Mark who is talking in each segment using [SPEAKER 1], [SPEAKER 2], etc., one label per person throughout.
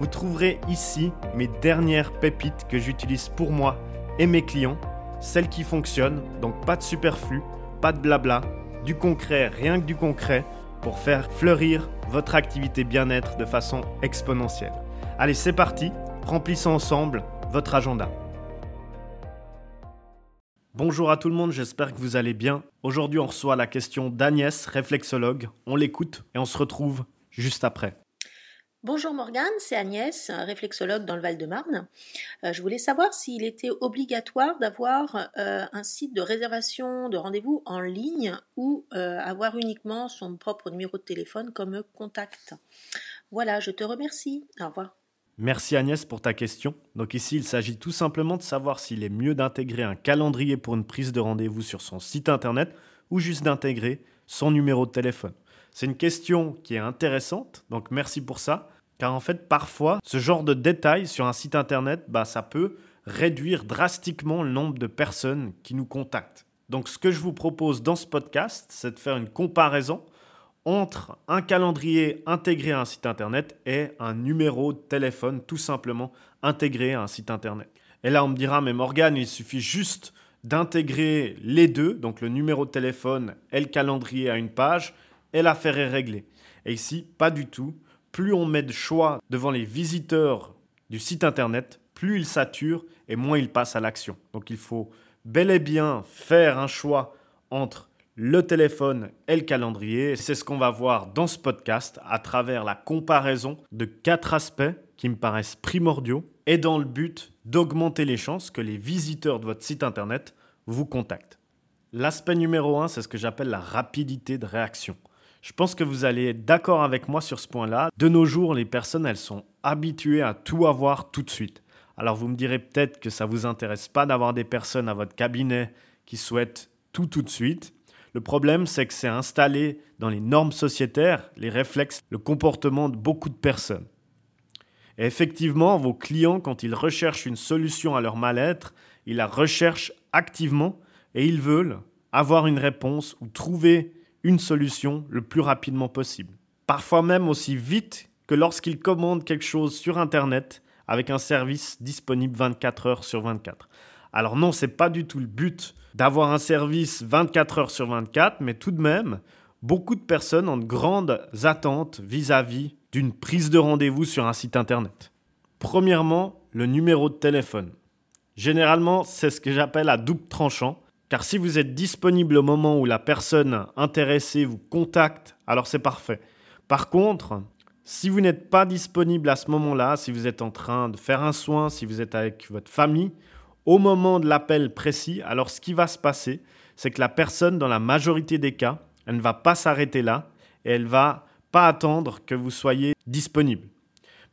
[SPEAKER 1] Vous trouverez ici mes dernières pépites que j'utilise pour moi et mes clients, celles qui fonctionnent, donc pas de superflu, pas de blabla, du concret, rien que du concret, pour faire fleurir votre activité bien-être de façon exponentielle. Allez, c'est parti, remplissons ensemble votre agenda. Bonjour à tout le monde, j'espère que vous allez bien. Aujourd'hui, on reçoit la question d'Agnès, réflexologue. On l'écoute et on se retrouve juste après.
[SPEAKER 2] Bonjour Morgane, c'est Agnès, réflexologue dans le Val-de-Marne. Euh, je voulais savoir s'il était obligatoire d'avoir euh, un site de réservation de rendez-vous en ligne ou euh, avoir uniquement son propre numéro de téléphone comme contact. Voilà, je te remercie. Au revoir.
[SPEAKER 1] Merci Agnès pour ta question. Donc ici, il s'agit tout simplement de savoir s'il est mieux d'intégrer un calendrier pour une prise de rendez-vous sur son site internet ou juste d'intégrer son numéro de téléphone. C'est une question qui est intéressante, donc merci pour ça. Car en fait, parfois, ce genre de détails sur un site internet, bah, ça peut réduire drastiquement le nombre de personnes qui nous contactent. Donc ce que je vous propose dans ce podcast, c'est de faire une comparaison entre un calendrier intégré à un site internet et un numéro de téléphone tout simplement intégré à un site internet. Et là, on me dira, mais Morgane, il suffit juste d'intégrer les deux, donc le numéro de téléphone et le calendrier à une page, et l'affaire est réglée. Et ici, pas du tout. Plus on met de choix devant les visiteurs du site internet, plus ils saturent et moins ils passent à l'action. Donc il faut bel et bien faire un choix entre le téléphone et le calendrier. C'est ce qu'on va voir dans ce podcast à travers la comparaison de quatre aspects qui me paraissent primordiaux et dans le but d'augmenter les chances que les visiteurs de votre site internet vous contactent. L'aspect numéro un, c'est ce que j'appelle la rapidité de réaction. Je pense que vous allez être d'accord avec moi sur ce point-là. De nos jours, les personnes, elles sont habituées à tout avoir tout de suite. Alors vous me direz peut-être que ça ne vous intéresse pas d'avoir des personnes à votre cabinet qui souhaitent tout tout de suite. Le problème, c'est que c'est installé dans les normes sociétaires, les réflexes, le comportement de beaucoup de personnes. Et effectivement, vos clients, quand ils recherchent une solution à leur mal-être, ils la recherchent activement et ils veulent avoir une réponse ou trouver une solution le plus rapidement possible. Parfois même aussi vite que lorsqu'ils commandent quelque chose sur Internet avec un service disponible 24 heures sur 24. Alors non, c'est pas du tout le but d'avoir un service 24 heures sur 24, mais tout de même, beaucoup de personnes ont de grandes attentes vis-à-vis d'une prise de rendez-vous sur un site internet. Premièrement, le numéro de téléphone. Généralement, c'est ce que j'appelle à double tranchant, car si vous êtes disponible au moment où la personne intéressée vous contacte, alors c'est parfait. Par contre, si vous n'êtes pas disponible à ce moment-là, si vous êtes en train de faire un soin, si vous êtes avec votre famille, au moment de l'appel précis, alors ce qui va se passer, c'est que la personne, dans la majorité des cas, elle ne va pas s'arrêter là et elle va pas attendre que vous soyez disponible.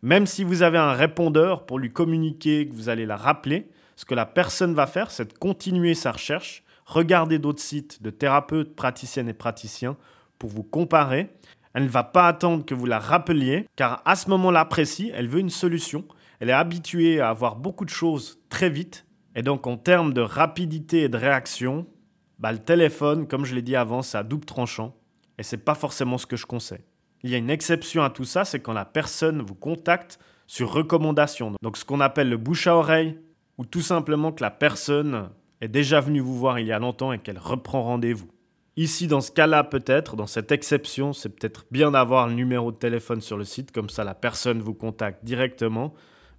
[SPEAKER 1] Même si vous avez un répondeur pour lui communiquer que vous allez la rappeler, ce que la personne va faire, c'est de continuer sa recherche, regarder d'autres sites de thérapeutes, praticiennes et praticiens pour vous comparer. Elle ne va pas attendre que vous la rappeliez, car à ce moment-là précis, elle veut une solution. Elle est habituée à avoir beaucoup de choses très vite et donc en termes de rapidité et de réaction, bah, le téléphone, comme je l'ai dit avant, c'est à double tranchant. Et c'est pas forcément ce que je conseille. Il y a une exception à tout ça, c'est quand la personne vous contacte sur recommandation. Donc ce qu'on appelle le bouche à oreille, ou tout simplement que la personne est déjà venue vous voir il y a longtemps et qu'elle reprend rendez-vous. Ici, dans ce cas-là, peut-être, dans cette exception, c'est peut-être bien d'avoir le numéro de téléphone sur le site, comme ça la personne vous contacte directement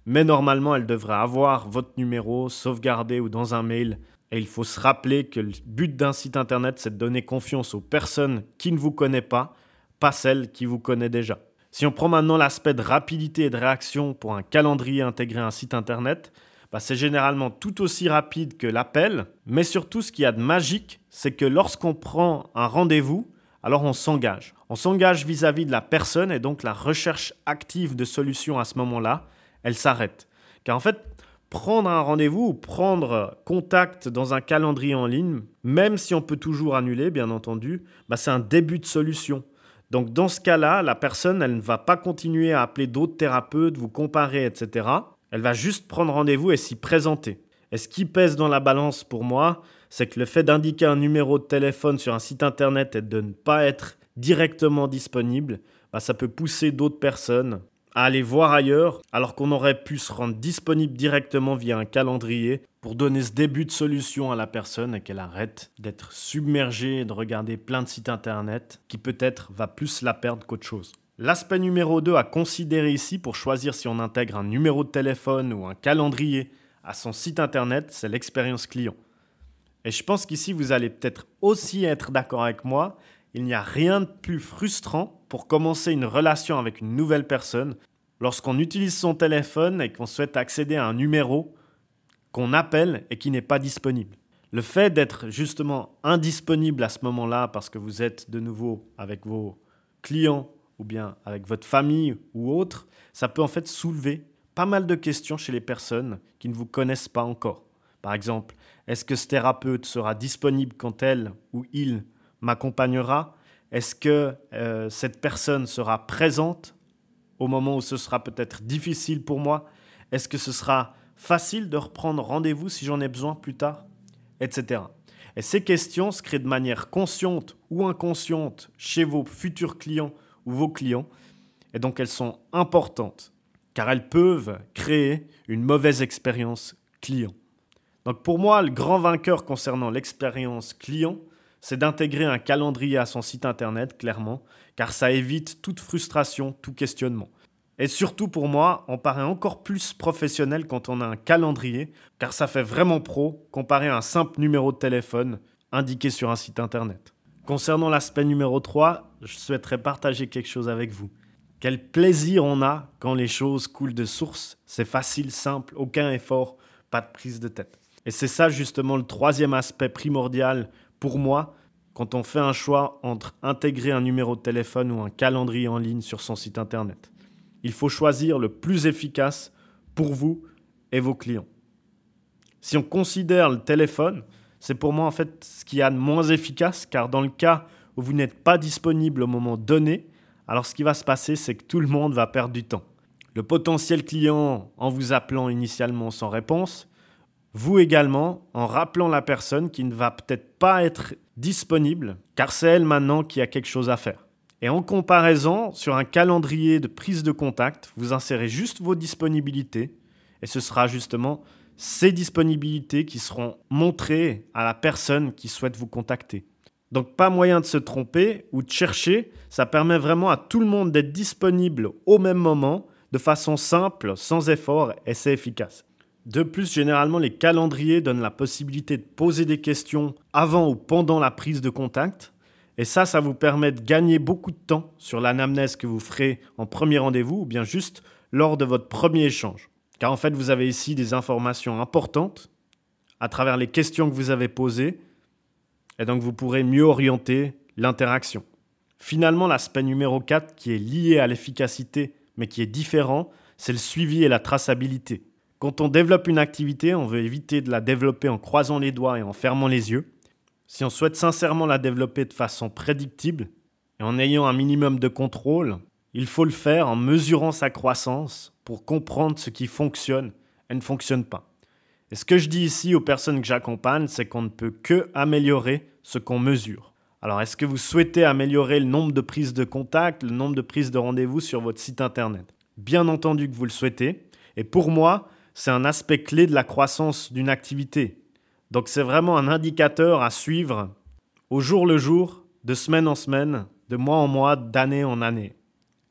[SPEAKER 1] mais normalement, elle devrait avoir votre numéro sauvegardé ou dans un mail. Et il faut se rappeler que le but d'un site internet, c'est de donner confiance aux personnes qui ne vous connaissent pas, pas celles qui vous connaissent déjà. Si on prend maintenant l'aspect de rapidité et de réaction pour un calendrier intégré à un site internet, bah, c'est généralement tout aussi rapide que l'appel, mais surtout ce qu'il y a de magique, c'est que lorsqu'on prend un rendez-vous, alors on s'engage. On s'engage vis-à-vis de la personne et donc la recherche active de solutions à ce moment-là, elle s'arrête. Car en fait, prendre un rendez-vous ou prendre contact dans un calendrier en ligne, même si on peut toujours annuler, bien entendu, bah, c'est un début de solution. Donc dans ce cas-là, la personne, elle ne va pas continuer à appeler d'autres thérapeutes, vous comparer, etc. Elle va juste prendre rendez-vous et s'y présenter. Et ce qui pèse dans la balance pour moi, c'est que le fait d'indiquer un numéro de téléphone sur un site internet et de ne pas être directement disponible, bah, ça peut pousser d'autres personnes à aller voir ailleurs, alors qu'on aurait pu se rendre disponible directement via un calendrier pour donner ce début de solution à la personne et qu'elle arrête d'être submergée et de regarder plein de sites internet qui peut-être va plus la perdre qu'autre chose. L'aspect numéro 2 à considérer ici pour choisir si on intègre un numéro de téléphone ou un calendrier à son site internet, c'est l'expérience client. Et je pense qu'ici, vous allez peut-être aussi être d'accord avec moi, il n'y a rien de plus frustrant pour commencer une relation avec une nouvelle personne lorsqu'on utilise son téléphone et qu'on souhaite accéder à un numéro qu'on appelle et qui n'est pas disponible. Le fait d'être justement indisponible à ce moment-là parce que vous êtes de nouveau avec vos clients ou bien avec votre famille ou autre, ça peut en fait soulever pas mal de questions chez les personnes qui ne vous connaissent pas encore. Par exemple, est-ce que ce thérapeute sera disponible quand elle ou il m'accompagnera? Est-ce que euh, cette personne sera présente au moment où ce sera peut-être difficile pour moi? Est-ce que ce sera facile de reprendre rendez-vous si j'en ai besoin plus tard? Etc. Et ces questions se créent de manière consciente ou inconsciente chez vos futurs clients vos clients. Et donc elles sont importantes car elles peuvent créer une mauvaise expérience client. Donc pour moi, le grand vainqueur concernant l'expérience client, c'est d'intégrer un calendrier à son site internet, clairement, car ça évite toute frustration, tout questionnement. Et surtout pour moi, on paraît encore plus professionnel quand on a un calendrier, car ça fait vraiment pro comparé à un simple numéro de téléphone indiqué sur un site internet. Concernant l'aspect numéro 3, je souhaiterais partager quelque chose avec vous. Quel plaisir on a quand les choses coulent de source, c'est facile, simple, aucun effort, pas de prise de tête. Et c'est ça justement le troisième aspect primordial pour moi, quand on fait un choix entre intégrer un numéro de téléphone ou un calendrier en ligne sur son site internet, il faut choisir le plus efficace pour vous et vos clients. Si on considère le téléphone, c'est pour moi en fait ce qui y a de moins efficace, car dans le cas où vous n'êtes pas disponible au moment donné, alors ce qui va se passer, c'est que tout le monde va perdre du temps. Le potentiel client, en vous appelant initialement sans réponse, vous également, en rappelant la personne qui ne va peut-être pas être disponible, car c'est elle maintenant qui a quelque chose à faire. Et en comparaison, sur un calendrier de prise de contact, vous insérez juste vos disponibilités, et ce sera justement ces disponibilités qui seront montrées à la personne qui souhaite vous contacter. Donc pas moyen de se tromper ou de chercher, ça permet vraiment à tout le monde d'être disponible au même moment, de façon simple, sans effort, et c'est efficace. De plus, généralement, les calendriers donnent la possibilité de poser des questions avant ou pendant la prise de contact. Et ça, ça vous permet de gagner beaucoup de temps sur l'anamnèse que vous ferez en premier rendez-vous ou bien juste lors de votre premier échange. Car en fait, vous avez ici des informations importantes à travers les questions que vous avez posées. Et donc, vous pourrez mieux orienter l'interaction. Finalement, l'aspect numéro 4 qui est lié à l'efficacité mais qui est différent, c'est le suivi et la traçabilité. Quand on développe une activité, on veut éviter de la développer en croisant les doigts et en fermant les yeux. Si on souhaite sincèrement la développer de façon prédictible et en ayant un minimum de contrôle, il faut le faire en mesurant sa croissance pour comprendre ce qui fonctionne et ne fonctionne pas. Et ce que je dis ici aux personnes que j'accompagne, c'est qu'on ne peut que améliorer ce qu'on mesure. Alors, est-ce que vous souhaitez améliorer le nombre de prises de contact, le nombre de prises de rendez-vous sur votre site internet? Bien entendu que vous le souhaitez. Et pour moi, c'est un aspect clé de la croissance d'une activité. Donc c'est vraiment un indicateur à suivre au jour le jour, de semaine en semaine, de mois en mois, d'année en année.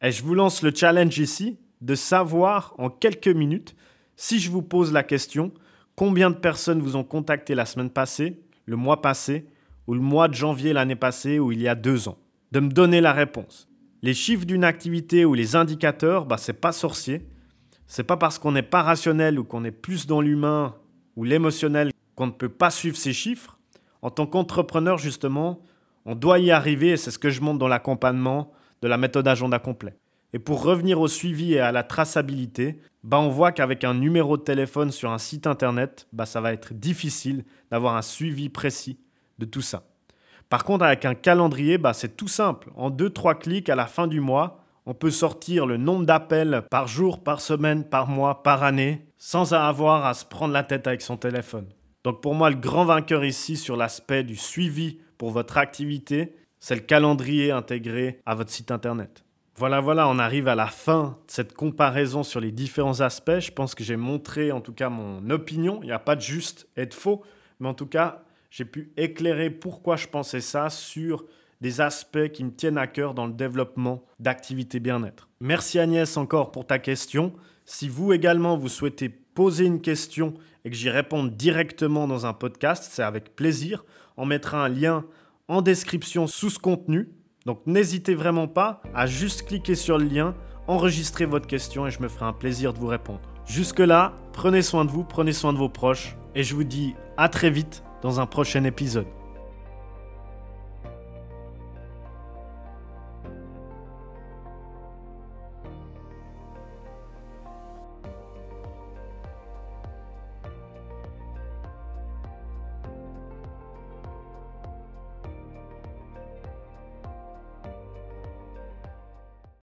[SPEAKER 1] Et je vous lance le challenge ici de savoir en quelques minutes, si je vous pose la question, combien de personnes vous ont contacté la semaine passée, le mois passé, ou le mois de janvier l'année passée, ou il y a deux ans. De me donner la réponse. Les chiffres d'une activité ou les indicateurs, bah, c'est pas sorcier. C'est pas parce qu'on n'est pas rationnel ou qu'on est plus dans l'humain ou l'émotionnel qu'on ne peut pas suivre ces chiffres. En tant qu'entrepreneur, justement, on doit y arriver et c'est ce que je montre dans l'accompagnement de la méthode agenda complet. Et pour revenir au suivi et à la traçabilité, bah on voit qu'avec un numéro de téléphone sur un site internet, bah ça va être difficile d'avoir un suivi précis de tout ça. Par contre, avec un calendrier, bah c'est tout simple. En 2-3 clics à la fin du mois, on peut sortir le nombre d'appels par jour, par semaine, par mois, par année, sans avoir à se prendre la tête avec son téléphone. Donc pour moi, le grand vainqueur ici sur l'aspect du suivi pour votre activité, c'est le calendrier intégré à votre site internet. Voilà, voilà, on arrive à la fin de cette comparaison sur les différents aspects. Je pense que j'ai montré en tout cas mon opinion. Il n'y a pas de juste et de faux, mais en tout cas, j'ai pu éclairer pourquoi je pensais ça sur des aspects qui me tiennent à cœur dans le développement d'activités bien-être. Merci Agnès encore pour ta question. Si vous également vous souhaitez poser une question et que j'y réponde directement dans un podcast, c'est avec plaisir. On mettra un lien en description sous ce contenu. Donc n'hésitez vraiment pas à juste cliquer sur le lien, enregistrer votre question et je me ferai un plaisir de vous répondre. Jusque-là, prenez soin de vous, prenez soin de vos proches et je vous dis à très vite dans un prochain épisode.